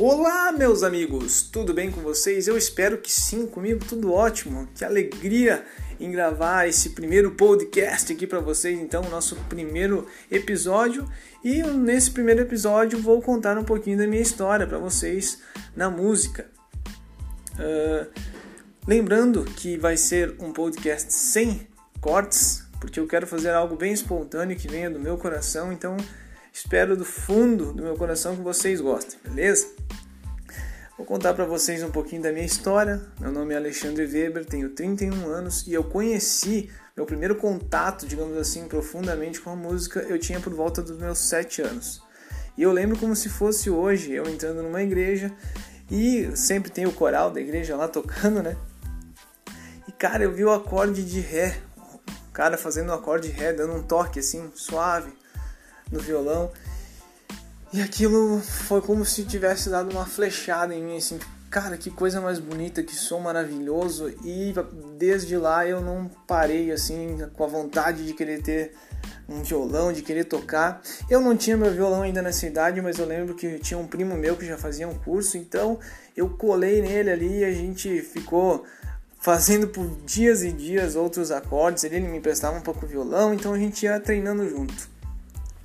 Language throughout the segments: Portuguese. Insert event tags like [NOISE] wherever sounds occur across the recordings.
Olá, meus amigos, tudo bem com vocês? Eu espero que sim, comigo tudo ótimo. Que alegria em gravar esse primeiro podcast aqui para vocês, então, o nosso primeiro episódio. E nesse primeiro episódio vou contar um pouquinho da minha história para vocês na música. Uh, lembrando que vai ser um podcast sem cortes, porque eu quero fazer algo bem espontâneo que venha do meu coração, então espero do fundo do meu coração que vocês gostem, beleza? Vou contar para vocês um pouquinho da minha história. Meu nome é Alexandre Weber, tenho 31 anos e eu conheci meu primeiro contato, digamos assim, profundamente com a música eu tinha por volta dos meus 7 anos. E eu lembro como se fosse hoje, eu entrando numa igreja e sempre tem o coral da igreja lá tocando, né? E cara, eu vi o acorde de ré, o cara fazendo o acorde de ré, dando um toque assim, suave no violão. E aquilo foi como se tivesse dado uma flechada em mim, assim, cara, que coisa mais bonita, que som maravilhoso. E desde lá eu não parei, assim, com a vontade de querer ter um violão, de querer tocar. Eu não tinha meu violão ainda nessa idade, mas eu lembro que tinha um primo meu que já fazia um curso, então eu colei nele ali e a gente ficou fazendo por dias e dias outros acordes. Ele me emprestava um pouco o violão, então a gente ia treinando junto.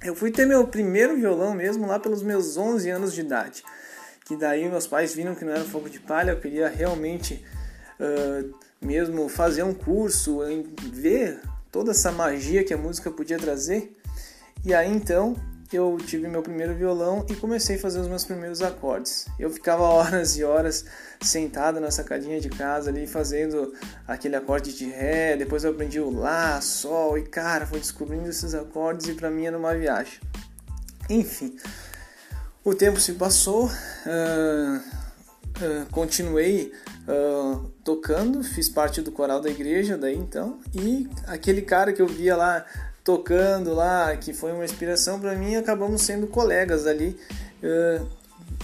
Eu fui ter meu primeiro violão mesmo lá pelos meus 11 anos de idade. Que daí meus pais viram que não era fogo de palha, eu queria realmente uh, mesmo fazer um curso, ver toda essa magia que a música podia trazer. E aí então eu tive meu primeiro violão e comecei a fazer os meus primeiros acordes. Eu ficava [LAUGHS] horas e horas sentado na sacadinha de casa ali fazendo aquele acorde de ré, depois eu aprendi o lá, sol e cara, fui descobrindo esses acordes e para mim era uma viagem. Enfim, o tempo se passou, uh, uh, continuei uh, tocando, fiz parte do coral da igreja daí então, e aquele cara que eu via lá tocando lá, que foi uma inspiração para mim, acabamos sendo colegas ali,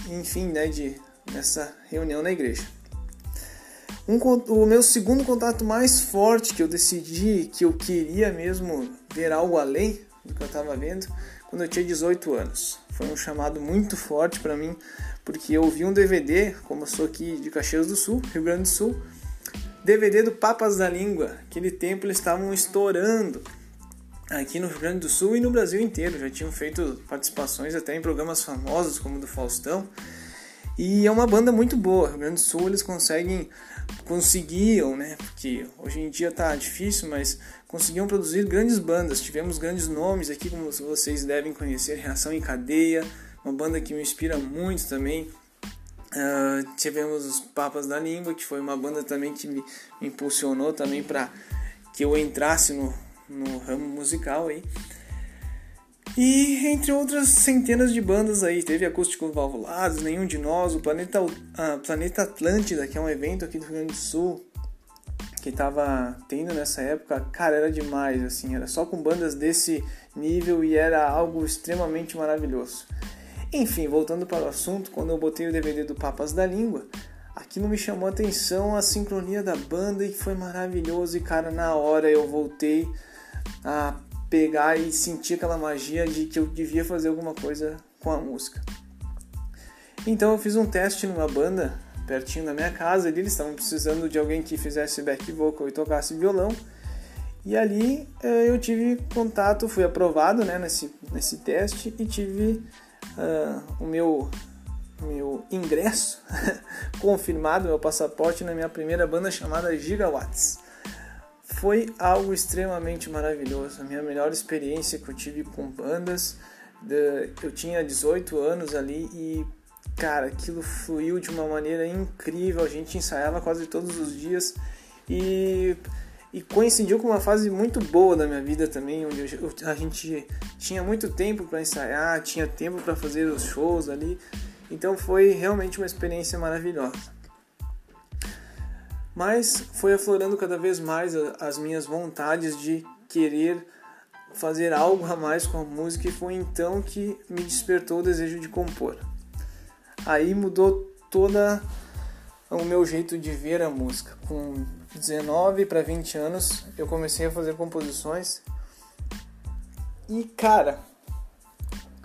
enfim, né, de, nessa reunião na igreja. Um, o meu segundo contato mais forte que eu decidi que eu queria mesmo ver algo além do que eu estava vendo, quando eu tinha 18 anos. Foi um chamado muito forte para mim, porque eu vi um DVD, como eu sou aqui de Caxias do Sul, Rio Grande do Sul, DVD do Papas da Língua. Aquele tempo eles estavam estourando aqui no Rio Grande do Sul e no Brasil inteiro. Já tinham feito participações até em programas famosos como o do Faustão. E é uma banda muito boa. Rio Grande do Sul eles conseguem, conseguiam, né? Porque hoje em dia tá difícil, mas conseguiam produzir grandes bandas. Tivemos grandes nomes aqui, como vocês devem conhecer, Reação em Cadeia, uma banda que me inspira muito também. Uh, tivemos os Papas da Língua, que foi uma banda também que me, me impulsionou também para que eu entrasse no, no ramo musical aí. E entre outras centenas de bandas aí, teve Acústicos Valvulados, Nenhum de Nós, o Planeta, a Planeta Atlântida, que é um evento aqui do Rio Grande do Sul, que tava tendo nessa época, cara, era demais, assim, era só com bandas desse nível e era algo extremamente maravilhoso. Enfim, voltando para o assunto, quando eu botei o DVD do Papas da Língua, aquilo me chamou a atenção a sincronia da banda e foi maravilhoso e cara, na hora eu voltei a pegar e sentir aquela magia de que eu devia fazer alguma coisa com a música. Então eu fiz um teste numa banda pertinho da minha casa, ali eles estavam precisando de alguém que fizesse back vocal e tocasse violão. E ali eh, eu tive contato, fui aprovado né, nesse, nesse teste e tive uh, o meu, meu ingresso [LAUGHS] confirmado, meu passaporte na minha primeira banda chamada Gigawatts foi algo extremamente maravilhoso. A minha melhor experiência que eu tive com bandas. Eu tinha 18 anos ali e, cara, aquilo fluiu de uma maneira incrível. A gente ensaiava quase todos os dias e, e coincidiu com uma fase muito boa da minha vida também, onde eu, a gente tinha muito tempo para ensaiar, tinha tempo para fazer os shows ali. Então foi realmente uma experiência maravilhosa. Mas foi aflorando cada vez mais as minhas vontades de querer fazer algo a mais com a música e foi então que me despertou o desejo de compor. Aí mudou toda o meu jeito de ver a música. Com 19 para 20 anos, eu comecei a fazer composições. E cara,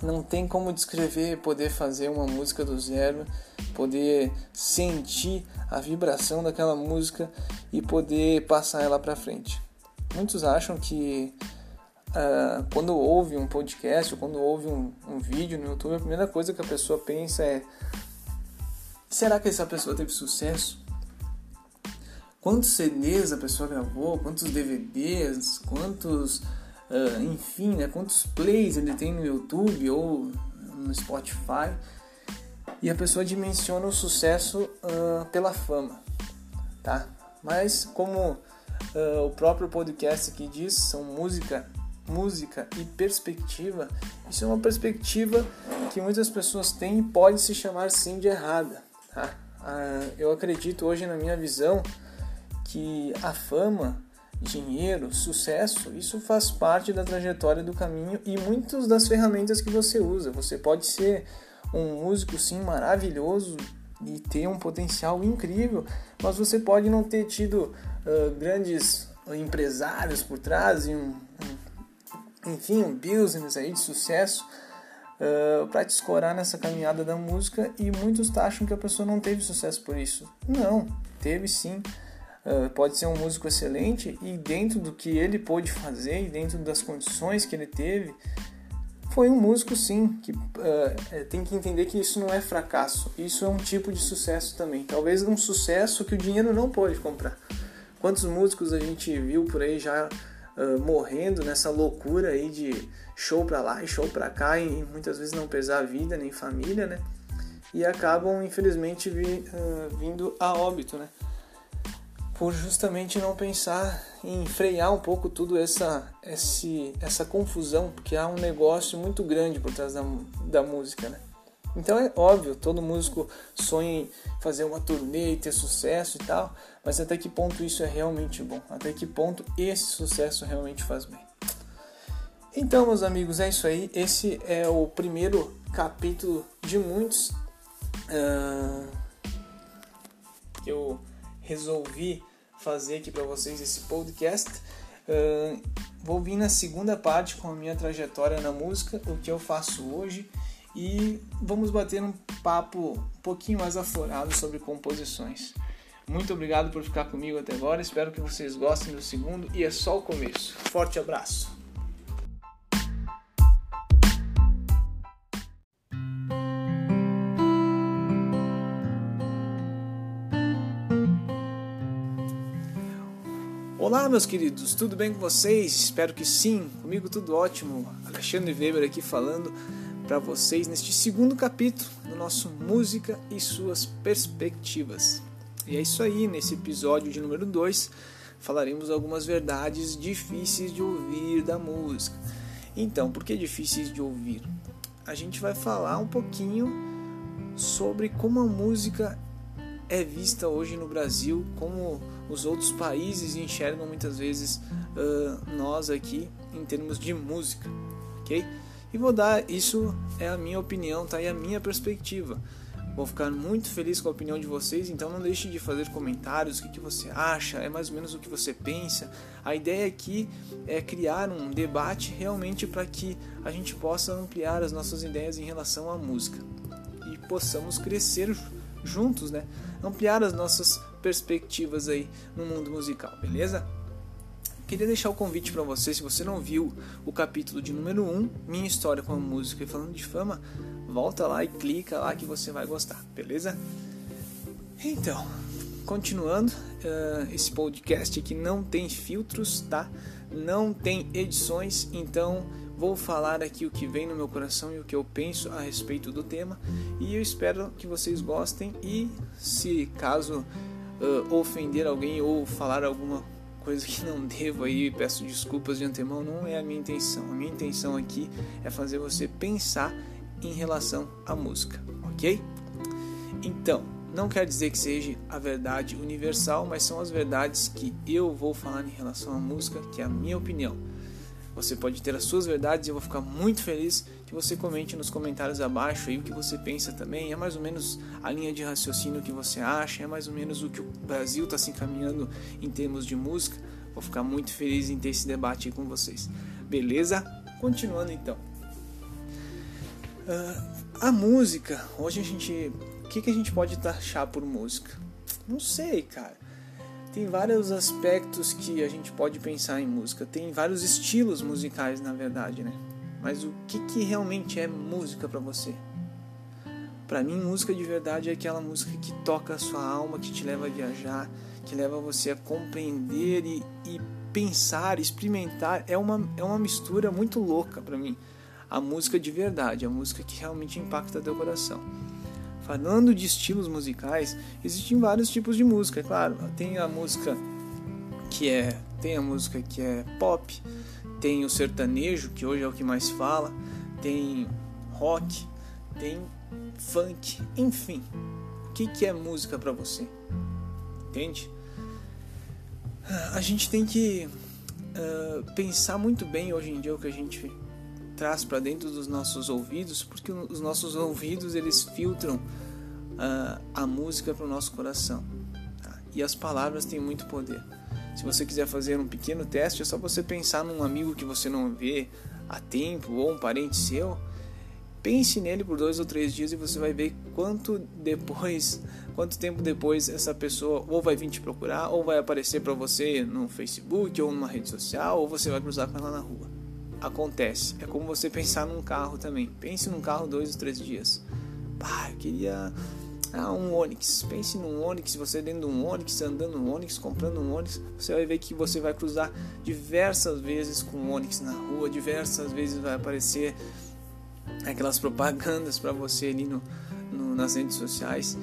não tem como descrever poder fazer uma música do zero poder sentir a vibração daquela música e poder passar ela para frente. Muitos acham que uh, quando ouve um podcast ou quando ouve um, um vídeo no YouTube, a primeira coisa que a pessoa pensa é: será que essa pessoa teve sucesso? Quantos CDs a pessoa gravou? Quantos DVDs? Quantos, uh, enfim, né, quantos plays ele tem no YouTube ou no Spotify? E a pessoa dimensiona o sucesso uh, pela fama, tá? Mas como uh, o próprio podcast aqui diz, são música música e perspectiva, isso é uma perspectiva que muitas pessoas têm e pode se chamar sim de errada. Tá? Eu acredito hoje na minha visão que a fama, dinheiro, sucesso, isso faz parte da trajetória do caminho e muitas das ferramentas que você usa. Você pode ser um músico sim maravilhoso e ter um potencial incrível, mas você pode não ter tido uh, grandes empresários por trás e um, um enfim, um business aí de sucesso uh, para te escorar nessa caminhada da música e muitos acham que a pessoa não teve sucesso por isso. Não, teve sim. Uh, pode ser um músico excelente e dentro do que ele pôde fazer e dentro das condições que ele teve, foi um músico sim, que uh, tem que entender que isso não é fracasso, isso é um tipo de sucesso também. Talvez um sucesso que o dinheiro não pode comprar. Quantos músicos a gente viu por aí já uh, morrendo nessa loucura aí de show pra lá e show pra cá e muitas vezes não pesar a vida nem família, né? E acabam infelizmente vi, uh, vindo a óbito, né? Por justamente não pensar em frear um pouco tudo essa, esse, essa confusão, porque há um negócio muito grande por trás da, da música, né? Então é óbvio, todo músico sonha em fazer uma turnê e ter sucesso e tal, mas até que ponto isso é realmente bom? Até que ponto esse sucesso realmente faz bem? Então, meus amigos, é isso aí. Esse é o primeiro capítulo de muitos uh, eu resolvi fazer aqui para vocês esse podcast. Uh, vou vir na segunda parte com a minha trajetória na música, o que eu faço hoje e vamos bater um papo um pouquinho mais aflorado sobre composições. Muito obrigado por ficar comigo até agora, espero que vocês gostem do segundo e é só o começo. Forte abraço! Olá, meus queridos, tudo bem com vocês? Espero que sim, comigo tudo ótimo. Alexandre Weber aqui falando para vocês neste segundo capítulo do nosso Música e suas perspectivas. E é isso aí, nesse episódio de número 2, falaremos algumas verdades difíceis de ouvir da música. Então, por que difíceis de ouvir? A gente vai falar um pouquinho sobre como a música é vista hoje no Brasil, como os outros países enxergam muitas vezes uh, nós aqui em termos de música, ok? E vou dar, isso é a minha opinião, tá? E a minha perspectiva. Vou ficar muito feliz com a opinião de vocês, então não deixe de fazer comentários, o que, que você acha, é mais ou menos o que você pensa. A ideia aqui é criar um debate realmente para que a gente possa ampliar as nossas ideias em relação à música e possamos crescer juntos, né? Ampliar as nossas perspectivas aí no mundo musical, beleza? Queria deixar o convite para você, se você não viu o capítulo de número 1, Minha História com a Música e Falando de Fama, volta lá e clica lá que você vai gostar, beleza? Então, continuando, uh, esse podcast aqui não tem filtros, tá? Não tem edições, então vou falar aqui o que vem no meu coração e o que eu penso a respeito do tema e eu espero que vocês gostem e se caso uh, ofender alguém ou falar alguma coisa que não devo aí, peço desculpas de antemão, não é a minha intenção. A minha intenção aqui é fazer você pensar em relação à música, ok? Então, não quer dizer que seja a verdade universal, mas são as verdades que eu vou falar em relação à música, que é a minha opinião. Você pode ter as suas verdades e eu vou ficar muito feliz que você comente nos comentários abaixo aí o que você pensa também. É mais ou menos a linha de raciocínio que você acha, é mais ou menos o que o Brasil está se encaminhando em termos de música. Vou ficar muito feliz em ter esse debate aí com vocês. Beleza? Continuando então. Uh, a música, hoje a gente o que, que a gente pode taxar por música? Não sei, cara. Tem vários aspectos que a gente pode pensar em música. Tem vários estilos musicais, na verdade, né? Mas o que, que realmente é música para você? Para mim, música de verdade é aquela música que toca a sua alma, que te leva a viajar, que leva você a compreender e, e pensar, experimentar. É uma, é uma mistura muito louca para mim. A música de verdade, a música que realmente impacta teu coração. Falando de estilos musicais, existem vários tipos de música, é claro. Tem a música que é, tem a música que é pop, tem o sertanejo, que hoje é o que mais fala, tem rock, tem funk, enfim. O que, que é música para você? Entende? A gente tem que uh, pensar muito bem hoje em dia o que a gente traz para dentro dos nossos ouvidos, porque os nossos ouvidos eles filtram uh, a música para o nosso coração. Tá? E as palavras têm muito poder. Se você quiser fazer um pequeno teste, é só você pensar num amigo que você não vê há tempo ou um parente seu Pense nele por dois ou três dias e você vai ver quanto depois, quanto tempo depois essa pessoa ou vai vir te procurar, ou vai aparecer para você no Facebook ou numa rede social, ou você vai cruzar com ela na rua. Acontece. É como você pensar num carro também. Pense num carro dois ou três dias. Pá, eu queria ah, um Onix. Pense num Onix, você dentro de um Onix, andando no Onix, comprando um Onix, você vai ver que você vai cruzar diversas vezes com o Onix na rua, diversas vezes vai aparecer aquelas propagandas para você ali no, no, nas redes sociais.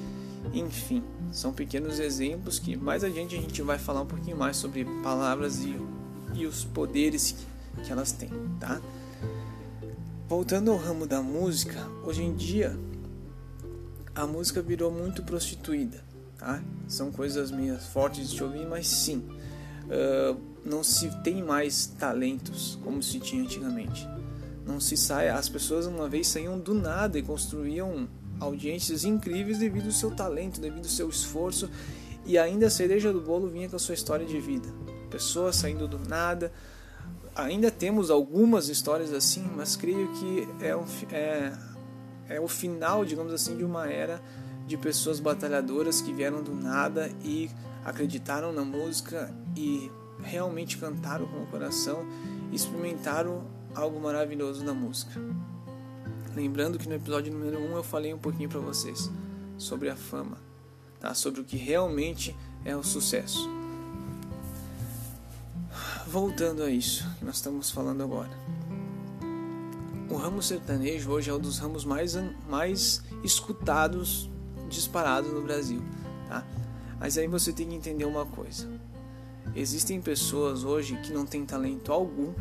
Enfim, são pequenos exemplos que mais adiante a gente vai falar um pouquinho mais sobre palavras e, e os poderes que, que elas têm, tá? Voltando ao ramo da música, hoje em dia a música virou muito prostituída, tá? São coisas meio fortes de ouvir, mas sim, uh, não se tem mais talentos como se tinha antigamente não se sai. As pessoas uma vez saíam do nada e construíam audiências incríveis devido ao seu talento, devido ao seu esforço e ainda a cereja do bolo vinha com a sua história de vida. Pessoas saindo do nada. Ainda temos algumas histórias assim, mas creio que é, um, é, é o final, digamos assim, de uma era de pessoas batalhadoras que vieram do nada e acreditaram na música e realmente cantaram com o coração, experimentaram algo maravilhoso na música. Lembrando que no episódio número 1 um eu falei um pouquinho para vocês sobre a fama, tá? Sobre o que realmente é o sucesso. Voltando a isso que nós estamos falando agora. O ramo sertanejo hoje é um dos ramos mais, mais escutados, disparados no Brasil, tá? Mas aí você tem que entender uma coisa. Existem pessoas hoje que não têm talento algum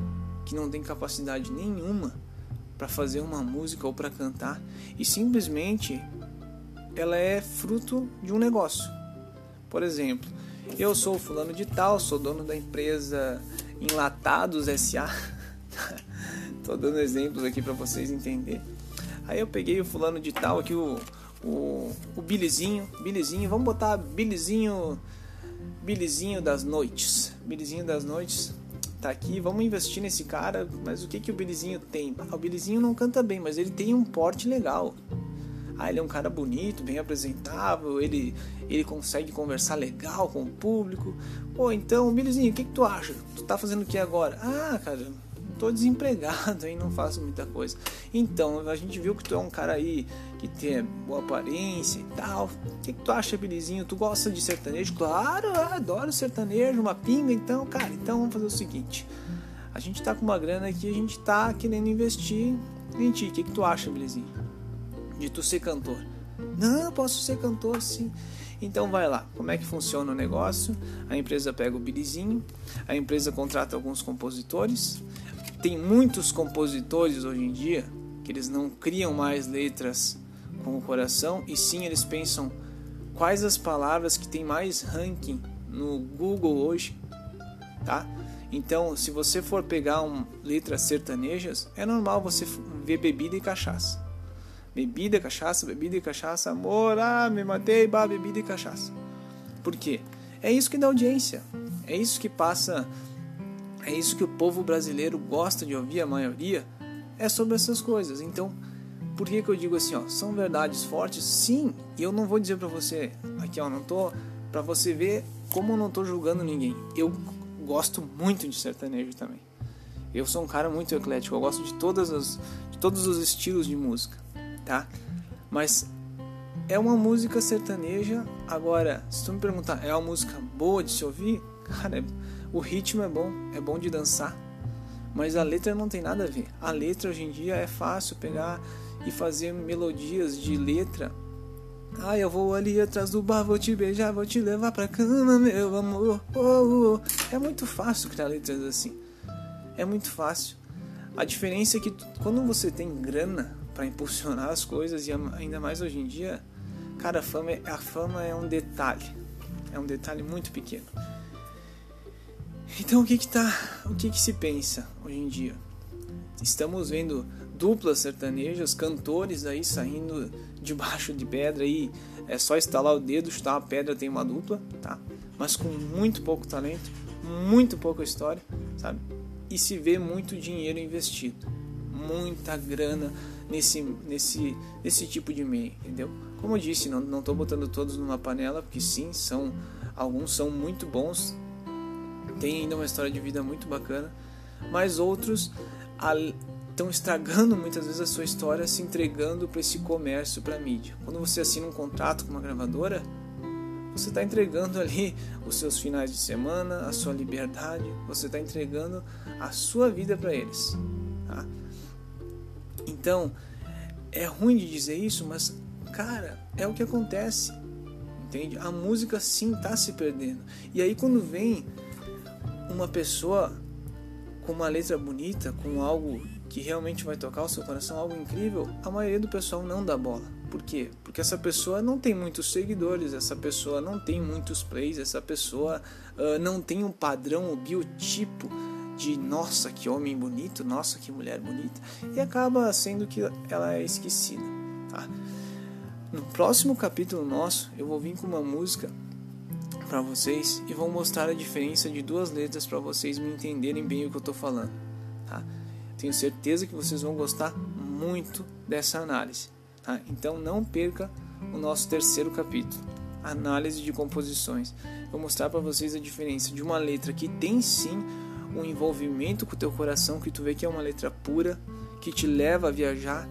que não tem capacidade nenhuma para fazer uma música ou para cantar e simplesmente ela é fruto de um negócio. Por exemplo, eu sou fulano de tal, sou dono da empresa Enlatados SA. Tô dando exemplos aqui para vocês entenderem. Aí eu peguei o fulano de tal aqui, o, o, o Bilizinho, Bilizinho, vamos botar Bilizinho, Bilizinho das noites. Bilizinho das noites tá aqui, vamos investir nesse cara, mas o que que o Bilizinho tem? Ah, o Bilizinho não canta bem, mas ele tem um porte legal. Ah, ele é um cara bonito, bem apresentável, ele, ele consegue conversar legal com o público. Pô, então, Bilizinho, o que que tu acha? Tu tá fazendo o que agora? Ah, cara, tô desempregado aí, não faço muita coisa. Então, a gente viu que tu é um cara aí que tem boa aparência e tal. O que, que tu acha, Bilizinho? Tu gosta de sertanejo? Claro, eu adoro sertanejo, uma pinga. Então, cara, então vamos fazer o seguinte. A gente tá com uma grana aqui, a gente tá querendo investir em ti. O que, que tu acha, Bilizinho? De tu ser cantor? Não, posso ser cantor sim. Então vai lá, como é que funciona o negócio? A empresa pega o bilizinho, a empresa contrata alguns compositores, tem muitos compositores hoje em dia que eles não criam mais letras com o coração e sim eles pensam quais as palavras que tem mais ranking no Google hoje, tá? Então, se você for pegar um, letras sertanejas, é normal você ver bebida e cachaça. Bebida, cachaça, bebida e cachaça, amor, ah, me matei, bah, bebida e cachaça. Por quê? É isso que dá audiência. É isso que passa é isso que o povo brasileiro gosta de ouvir, a maioria, é sobre essas coisas. Então, Por que, que eu digo assim, ó? São verdades fortes? Sim. E eu não vou dizer para você, aqui ó, não tô para você ver como eu não tô julgando ninguém. Eu gosto muito de sertanejo também. Eu sou um cara muito eclético, eu gosto de todas as de todos os estilos de música, tá? Mas é uma música sertaneja. Agora, se tu me perguntar, é uma música boa de se ouvir? Cara, é, o ritmo é bom, é bom de dançar. Mas a letra não tem nada a ver. A letra hoje em dia é fácil pegar e fazer melodias de letra. Ah, eu vou ali atrás do bar, vou te beijar, vou te levar pra cama, meu amor. Oh, oh. É muito fácil criar letras assim. É muito fácil. A diferença é que quando você tem grana para impulsionar as coisas e ainda mais hoje em dia, Cara, a fama, é, a fama é um detalhe. É um detalhe muito pequeno. Então o que que tá, o que que se pensa hoje em dia? Estamos vendo duplas sertanejas, cantores aí saindo debaixo de pedra aí, é só instalar o dedo, chutar uma pedra tem uma dupla, tá? Mas com muito pouco talento, muito pouca história, sabe? E se vê muito dinheiro investido, muita grana nesse nesse nesse tipo de meio, entendeu? Como eu disse, não estou botando todos numa panela, porque sim, são alguns são muito bons, têm ainda uma história de vida muito bacana, mas outros estão estragando muitas vezes a sua história, se entregando para esse comércio, para a mídia. Quando você assina um contrato com uma gravadora, você está entregando ali os seus finais de semana, a sua liberdade, você está entregando a sua vida para eles. Tá? Então, é ruim de dizer isso, mas Cara, é o que acontece. Entende? A música sim tá se perdendo. E aí quando vem uma pessoa com uma letra bonita, com algo que realmente vai tocar o seu coração, algo incrível, a maioria do pessoal não dá bola. Por quê? Porque essa pessoa não tem muitos seguidores, essa pessoa não tem muitos plays, essa pessoa uh, não tem um padrão, um biotipo de nossa que homem bonito, nossa que mulher bonita, e acaba sendo que ela é esquecida. Tá? No próximo capítulo nosso, eu vou vir com uma música para vocês e vou mostrar a diferença de duas letras para vocês me entenderem bem o que eu estou falando. Tá? Tenho certeza que vocês vão gostar muito dessa análise. Tá? Então não perca o nosso terceiro capítulo, análise de composições. Vou mostrar para vocês a diferença de uma letra que tem sim um envolvimento com o teu coração, que tu vê que é uma letra pura, que te leva a viajar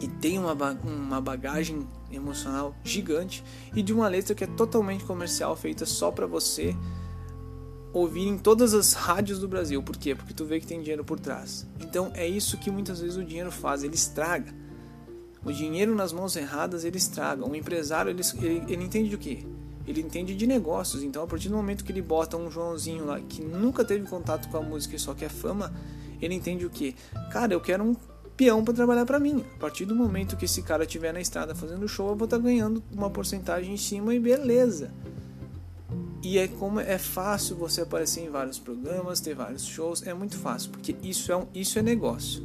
e tem uma, uma bagagem emocional gigante e de uma letra que é totalmente comercial, feita só para você ouvir em todas as rádios do Brasil. Por quê? Porque tu vê que tem dinheiro por trás. Então é isso que muitas vezes o dinheiro faz, ele estraga. O dinheiro nas mãos erradas ele estraga. Um empresário ele, ele, ele entende de quê? Ele entende de negócios. Então a partir do momento que ele bota um Joãozinho lá que nunca teve contato com a música e só quer fama, ele entende o que? Cara, eu quero um peão para trabalhar para mim. A partir do momento que esse cara estiver na estrada fazendo show, eu vou estar tá ganhando uma porcentagem em cima e beleza. E é como é fácil você aparecer em vários programas, ter vários shows, é muito fácil, porque isso é um, isso é negócio,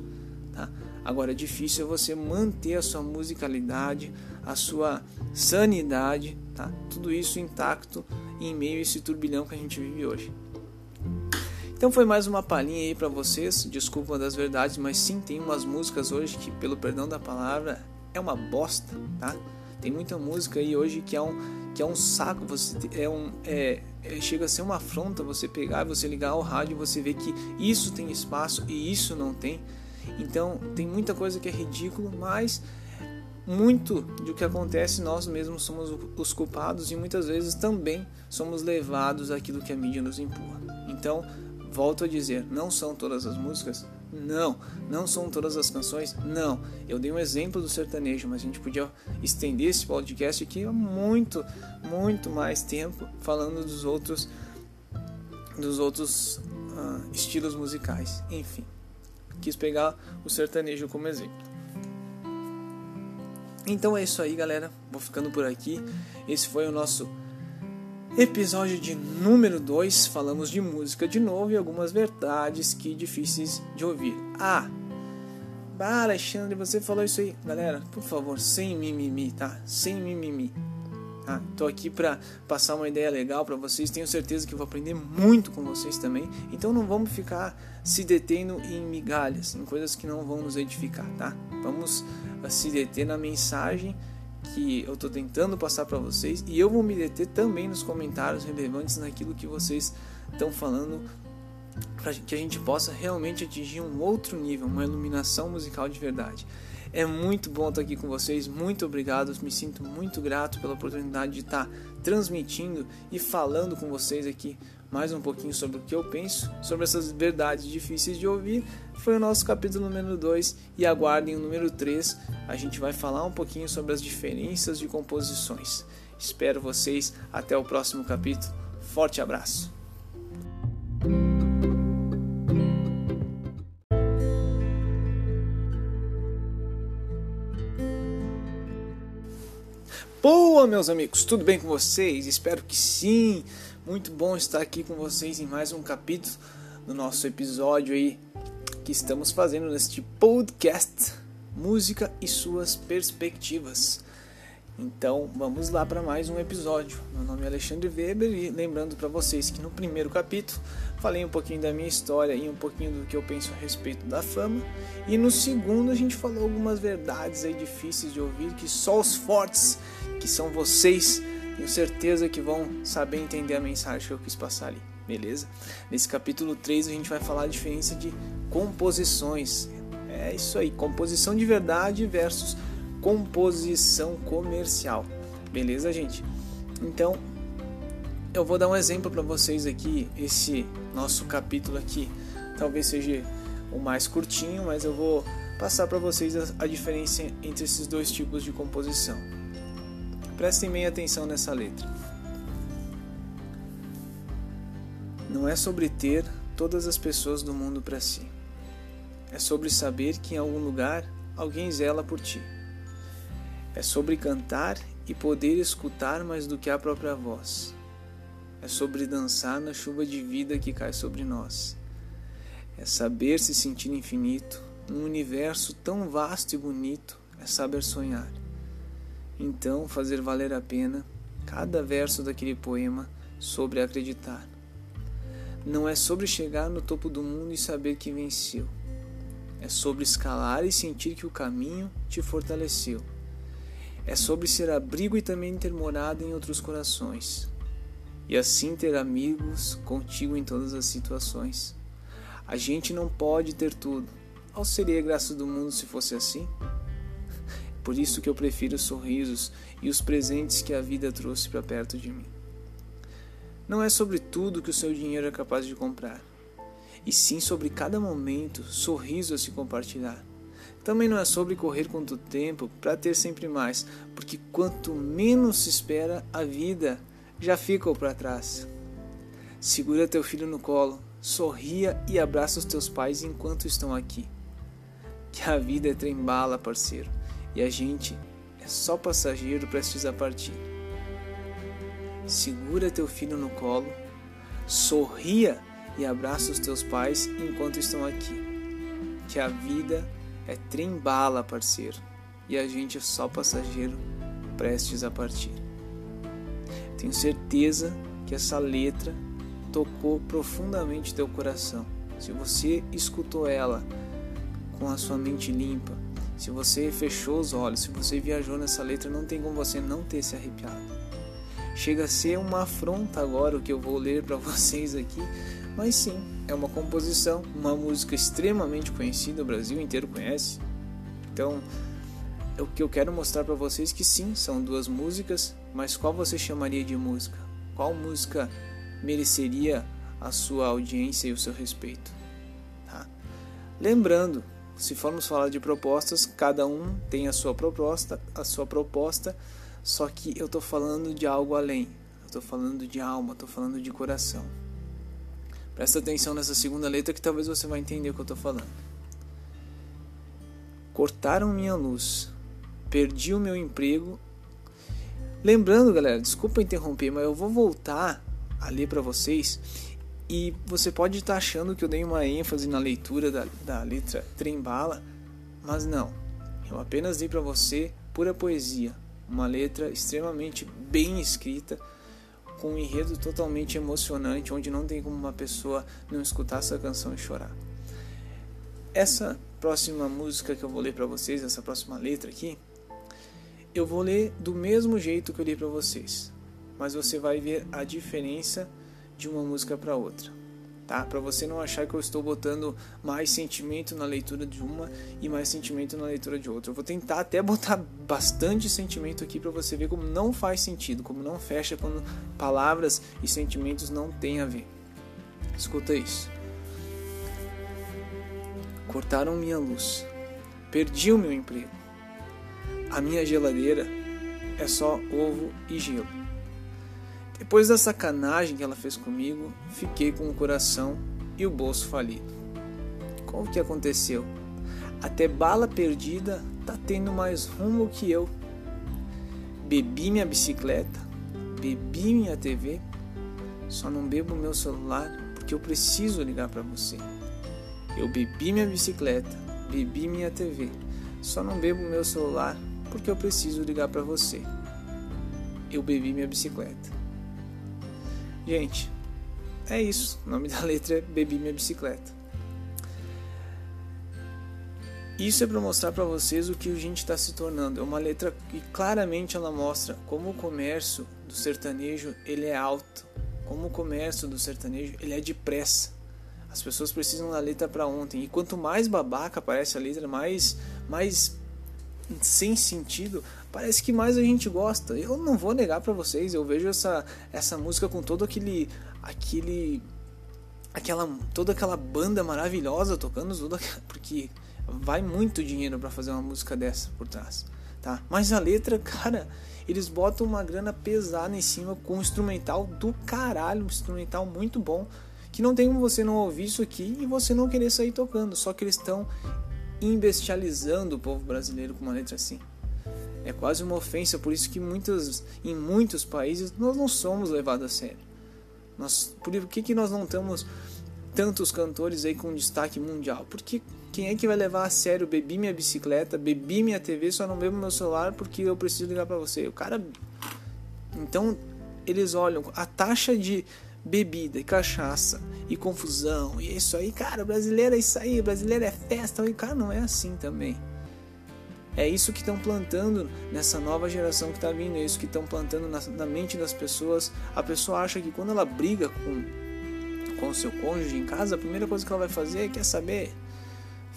tá? Agora é difícil você manter a sua musicalidade, a sua sanidade, tá? Tudo isso intacto em meio a esse turbilhão que a gente vive hoje. Então foi mais uma palhinha aí para vocês, desculpa das verdades, mas sim tem umas músicas hoje que, pelo perdão da palavra, é uma bosta, tá? Tem muita música aí hoje que é um, que é um saco, você é um é, é, chega a ser uma afronta você pegar, você ligar ao rádio você ver que isso tem espaço e isso não tem. Então tem muita coisa que é ridículo, mas muito do que acontece nós mesmos somos os culpados e muitas vezes também somos levados àquilo que a mídia nos empurra. Então Volto a dizer, não são todas as músicas? Não. Não são todas as canções? Não. Eu dei um exemplo do sertanejo, mas a gente podia estender esse podcast aqui há muito, muito mais tempo falando dos outros, dos outros uh, estilos musicais. Enfim, quis pegar o sertanejo como exemplo. Então é isso aí, galera. Vou ficando por aqui. Esse foi o nosso Episódio de número 2, falamos de música de novo e algumas verdades que difíceis de ouvir. Ah, bah, Alexandre, você falou isso aí. Galera, por favor, sem mimimi, tá? Sem mimimi. Tá? Tô aqui para passar uma ideia legal para vocês. Tenho certeza que vou aprender muito com vocês também. Então não vamos ficar se detendo em migalhas, em coisas que não vão nos edificar, tá? Vamos ah, se deter na mensagem que eu estou tentando passar para vocês e eu vou me deter também nos comentários relevantes naquilo que vocês estão falando para que a gente possa realmente atingir um outro nível, uma iluminação musical de verdade. É muito bom estar aqui com vocês, muito obrigado, me sinto muito grato pela oportunidade de estar transmitindo e falando com vocês aqui mais um pouquinho sobre o que eu penso, sobre essas verdades difíceis de ouvir. Foi o nosso capítulo número 2 e aguardem o número 3, a gente vai falar um pouquinho sobre as diferenças de composições. Espero vocês até o próximo capítulo. Forte abraço! Boa, meus amigos, tudo bem com vocês? Espero que sim. Muito bom estar aqui com vocês em mais um capítulo do nosso episódio aí que estamos fazendo neste podcast Música e suas perspectivas. Então, vamos lá para mais um episódio. Meu nome é Alexandre Weber e lembrando para vocês que no primeiro capítulo falei um pouquinho da minha história e um pouquinho do que eu penso a respeito da fama. E no segundo a gente falou algumas verdades aí difíceis de ouvir que só os fortes que são vocês, tenho certeza que vão saber entender a mensagem que eu quis passar ali, beleza? Nesse capítulo 3 a gente vai falar a diferença de composições. É isso aí, composição de verdade versus composição comercial. Beleza, gente? Então, eu vou dar um exemplo para vocês aqui, esse nosso capítulo aqui, talvez seja o mais curtinho, mas eu vou passar para vocês a, diferença entre esses dois tipos de composição. Prestem bem atenção nessa letra. Não é sobre ter todas as pessoas do mundo para si. É sobre saber que em algum lugar alguém zela por ti. É sobre cantar e poder escutar mais do que a própria voz. É sobre dançar na chuva de vida que cai sobre nós. É saber se sentir infinito num universo tão vasto e bonito. É saber sonhar então fazer valer a pena cada verso daquele poema sobre acreditar. Não é sobre chegar no topo do mundo e saber que venceu. É sobre escalar e sentir que o caminho te fortaleceu. É sobre ser abrigo e também ter morada em outros corações. E assim ter amigos contigo em todas as situações. A gente não pode ter tudo. Qual seria a graça do mundo se fosse assim? [LAUGHS] Por isso que eu prefiro os sorrisos e os presentes que a vida trouxe para perto de mim. Não é sobre tudo que o seu dinheiro é capaz de comprar, e sim sobre cada momento, sorriso a se compartilhar. Também não é sobre correr quanto tempo para ter sempre mais, porque quanto menos se espera, a vida já fica para trás. Segura teu filho no colo, sorria e abraça os teus pais enquanto estão aqui. Que a vida é trem-bala, parceiro e a gente é só passageiro prestes a partir. Segura teu filho no colo, sorria e abraça os teus pais enquanto estão aqui. Que a vida é trem-bala, parceiro, e a gente é só passageiro prestes a partir. Tenho certeza que essa letra tocou profundamente teu coração. Se você escutou ela com a sua mente limpa, se você fechou os olhos, se você viajou nessa letra, não tem como você não ter se arrepiado. Chega a ser uma afronta agora o que eu vou ler para [LAUGHS] vocês aqui, mas sim, é uma composição, uma música extremamente conhecida, o Brasil inteiro conhece. Então, é o que eu quero mostrar para vocês que sim, são duas músicas, mas qual você chamaria de música? Qual música mereceria a sua audiência e o seu respeito? Tá? Lembrando se formos falar de propostas, cada um tem a sua proposta, a sua proposta, só que eu estou falando de algo além. Estou falando de alma, estou falando de coração. Presta atenção nessa segunda letra que talvez você vai entender o que eu estou falando. Cortaram minha luz, perdi o meu emprego. Lembrando, galera, desculpa interromper, mas eu vou voltar a ler para vocês e você pode estar achando que eu dei uma ênfase na leitura da, da letra Trembala, mas não. Eu apenas dei para você pura poesia, Uma letra extremamente bem escrita, com um enredo totalmente emocionante, onde não tem como uma pessoa não escutar essa canção e chorar. Essa próxima música que eu vou ler para vocês, essa próxima letra aqui, eu vou ler do mesmo jeito que eu li para vocês, mas você vai ver a diferença de uma música para outra tá? Para você não achar que eu estou botando mais sentimento na leitura de uma e mais sentimento na leitura de outra. Eu vou tentar até botar bastante sentimento aqui para você ver como não faz sentido, como não fecha quando palavras e sentimentos não têm a ver. Escuta isso. Cortaram minha luz. Perdi o meu emprego. A minha geladeira é só ovo e gelo. Depois da sacanagem que ela fez comigo, fiquei com o coração e o bolso falido. Como que aconteceu? Até bala perdida tá tendo mais rumo que eu. Bebi minha bicicleta, bebi minha TV, só não bebo meu celular porque eu preciso ligar para você. Eu bebi minha bicicleta, bebi minha TV, só não bebo meu celular porque eu preciso ligar para você. Eu bebi minha bicicleta. Gente, é isso. O nome da letra é Bebi Minha Bicicleta. Isso é para mostrar para vocês o que a gente está se tornando. É uma letra que claramente ela mostra como o comércio do sertanejo ele é alto, como o comércio do sertanejo ele é depressa. As pessoas precisam da letra para ontem. E quanto mais babaca aparece a letra, mais mais sem sentido, parece que mais a gente gosta. Eu não vou negar para vocês, eu vejo essa essa música com todo aquele aquele aquela toda aquela banda maravilhosa tocando porque vai muito dinheiro para fazer uma música dessa por trás, tá? Mas a letra, [LAUGHS] cara, eles botam uma grana pesada em cima com um instrumental do caralho, um instrumental muito bom, que não tem como você não ouvir isso aqui e você não querer sair tocando, só que eles estão imbestializando o povo brasileiro com uma letra assim. É quase uma ofensa, por isso que muitos, em muitos países nós não somos levados a sério. Nós, por que, que nós não temos tantos cantores aí com destaque mundial? Porque quem é que vai levar a sério bebi minha bicicleta, bebi minha TV, só não bebo meu celular porque eu preciso ligar para você? O cara. Então eles olham a taxa de bebida e cachaça e confusão e isso aí, cara, brasileiro é isso aí, brasileiro é festa, e cara, não é assim também. É isso que estão plantando nessa nova geração que está vindo, é isso que estão plantando na, na, mente das pessoas. A pessoa acha que quando ela briga com com o seu cônjuge em casa, a primeira coisa que ela vai fazer é quer saber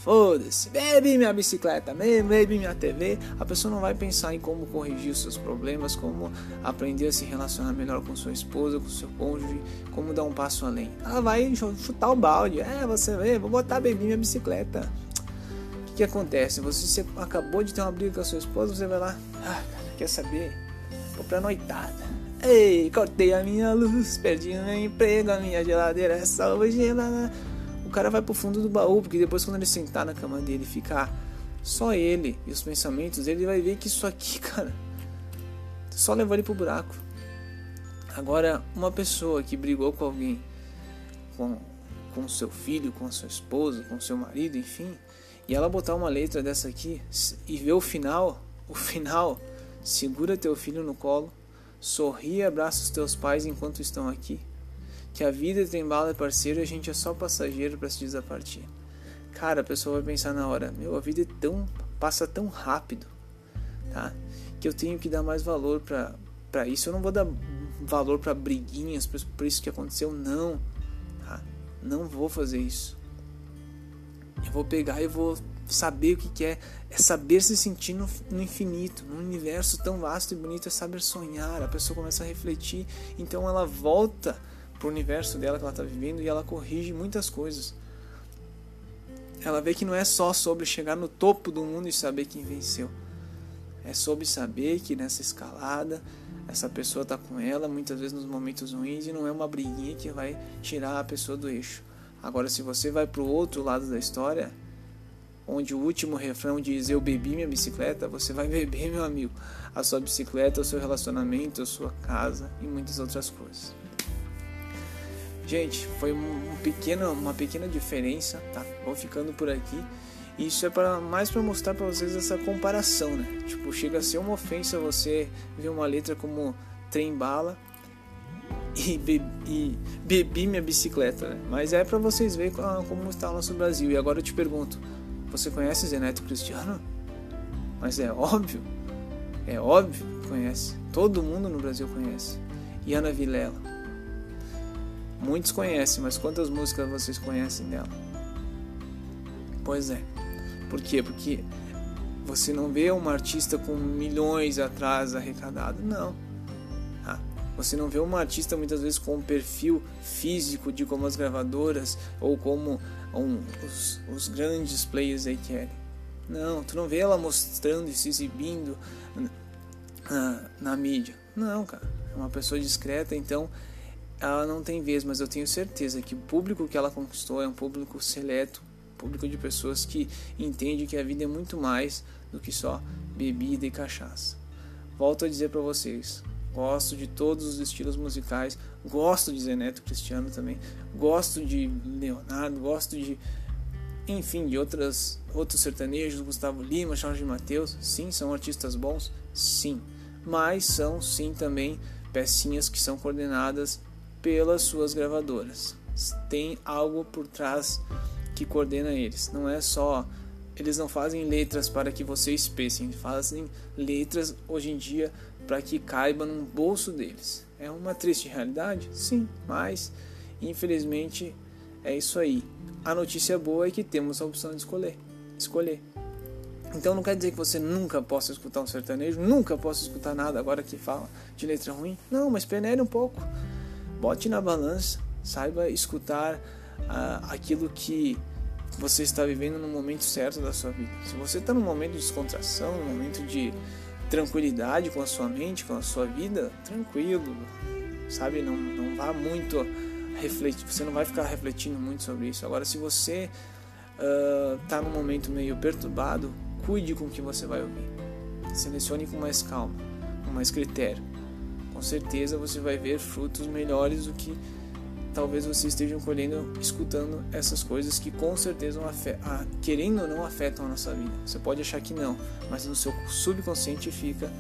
Foda-se, bebe minha bicicleta, bebe minha TV. A pessoa não vai pensar em como corrigir os seus problemas, como aprender a se relacionar melhor com sua esposa, com seu cônjuge, como dar um passo além. Ela vai chutar o balde. É, você vê, vou botar bebi minha bicicleta. O que, que acontece? Você, você acabou de ter uma briga com a sua esposa, você vai lá, ah, quer saber? Vou pra noitada. Ei, cortei a minha luz, perdi meu emprego, a minha geladeira é salva gelada o cara vai pro fundo do baú, porque depois quando ele sentar na cama dele e ficar só ele e os pensamentos ele vai ver que isso aqui, [LAUGHS] cara, só levou ele pro buraco. Agora, uma pessoa que brigou com alguém, com, com seu filho, com sua esposa, com seu marido, enfim, e ela botar uma letra dessa aqui e ver o final, o final, segura teu filho no colo, sorri e abraça os teus pais enquanto estão aqui que a vida tem bala é parceiro e a gente é só passageiro para se desapartir. Cara, a pessoa vai pensar na hora, meu, a vida é tão passa tão rápido, tá? Que eu tenho que dar mais valor para para isso. Eu não vou dar valor para briguinhas, por isso que aconteceu, não. Tá? Não vou fazer isso. Eu vou pegar e vou saber o que, que é, é saber se sentir no, no, infinito, num universo tão vasto e bonito, é saber sonhar. A pessoa começa a refletir, então ela volta pro universo dela que ela está vivendo e ela corrige muitas coisas. Ela vê que não é só sobre chegar no topo do mundo e saber quem venceu. É sobre saber que nessa escalada essa pessoa está com ela muitas vezes nos momentos ruins e não é uma briguinha que vai tirar a pessoa do eixo. Agora, se você vai para o outro lado da história, onde o último refrão diz eu bebi minha bicicleta, você vai [LAUGHS] beber, meu amigo, a sua bicicleta, o seu relacionamento, a sua casa e muitas outras coisas. Gente, foi um pequeno, uma pequena diferença, tá? Vou ficando por aqui. Isso é para mais para mostrar para vocês essa comparação, né? Tipo, chega a ser uma ofensa você ver uma letra como trem bala e, be e bebi minha bicicleta, né? Mas é para vocês verem como está o nosso Brasil. E agora eu te pergunto, você conhece Zeneto Cristiano? Mas é óbvio, é óbvio que conhece. Todo mundo no Brasil conhece. E Ana Vilela. Muitos conhecem, mas quantas músicas vocês conhecem dela? Pois é. Por quê? Porque você não vê uma artista com milhões atrás arrecadado, não. Ah, você não vê uma artista muitas vezes com um perfil físico de como as gravadoras ou como um, os, os, grandes players aí querem. Não, tu não vê ela mostrando e se exibindo na, na mídia. Não, cara. É uma pessoa discreta, então ela não tem vez, mas eu tenho certeza que o público que ela conquistou é um público seleto, público de pessoas que entende que a vida é muito mais do que só bebida e cachaça. Volto a dizer para vocês, gosto de todos os estilos musicais, gosto de Zeneto Cristiano também, gosto de Leonardo, gosto de enfim, de outras outros sertanejos, Gustavo Lima, Jorge Mateus, sim, são artistas bons, sim, mas são sim também pecinhas que são coordenadas pelas suas gravadoras. Tem algo por trás que coordena eles. Não é só eles não fazem letras para que vocês pensem, fazem letras hoje em dia para que caiba no bolso deles. É uma triste realidade? Sim, mas infelizmente é isso aí. A notícia boa é que temos a opção de escolher. Escolher. Então não quer dizer que você nunca possa escutar um sertanejo, nunca possa escutar nada agora que fala de letra ruim. Não, mas peneire um pouco. Bote na balança, saiba escutar ah, aquilo que você está vivendo no momento certo da sua vida. Se você está num momento de descontração, num momento de tranquilidade com a sua mente, com a sua vida, tranquilo, sabe? Não, não vá muito refletir, você não vai ficar refletindo muito sobre isso. Agora, se você está uh, num momento meio perturbado, cuide com o que você vai ouvir. Selecione com mais calma, com mais critério com certeza você vai ver frutos melhores do que talvez você esteja colhendo escutando essas coisas que com certeza afetam, querendo ou não afetam a nossa vida. Você pode achar que não, mas no seu subconsciente fica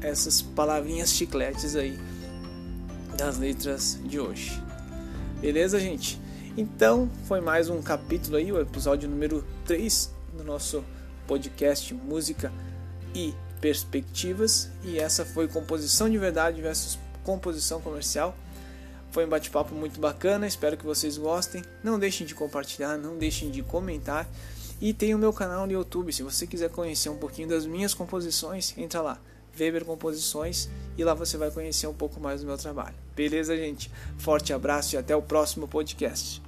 essas palavrinhas chicletes aí das letras de hoje. Beleza, gente? Então, foi mais um capítulo aí, o episódio número 3 do nosso podcast Música e perspectivas e essa foi composição de verdade versus composição comercial. Foi um bate-papo muito bacana, espero que vocês gostem. Não deixem de compartilhar, não deixem de comentar. E tem o meu canal no YouTube, se você quiser conhecer um pouquinho das minhas composições, entra lá, Weber Composições, e lá você vai conhecer um pouco mais do meu trabalho. Beleza, gente? Forte abraço e até o próximo podcast.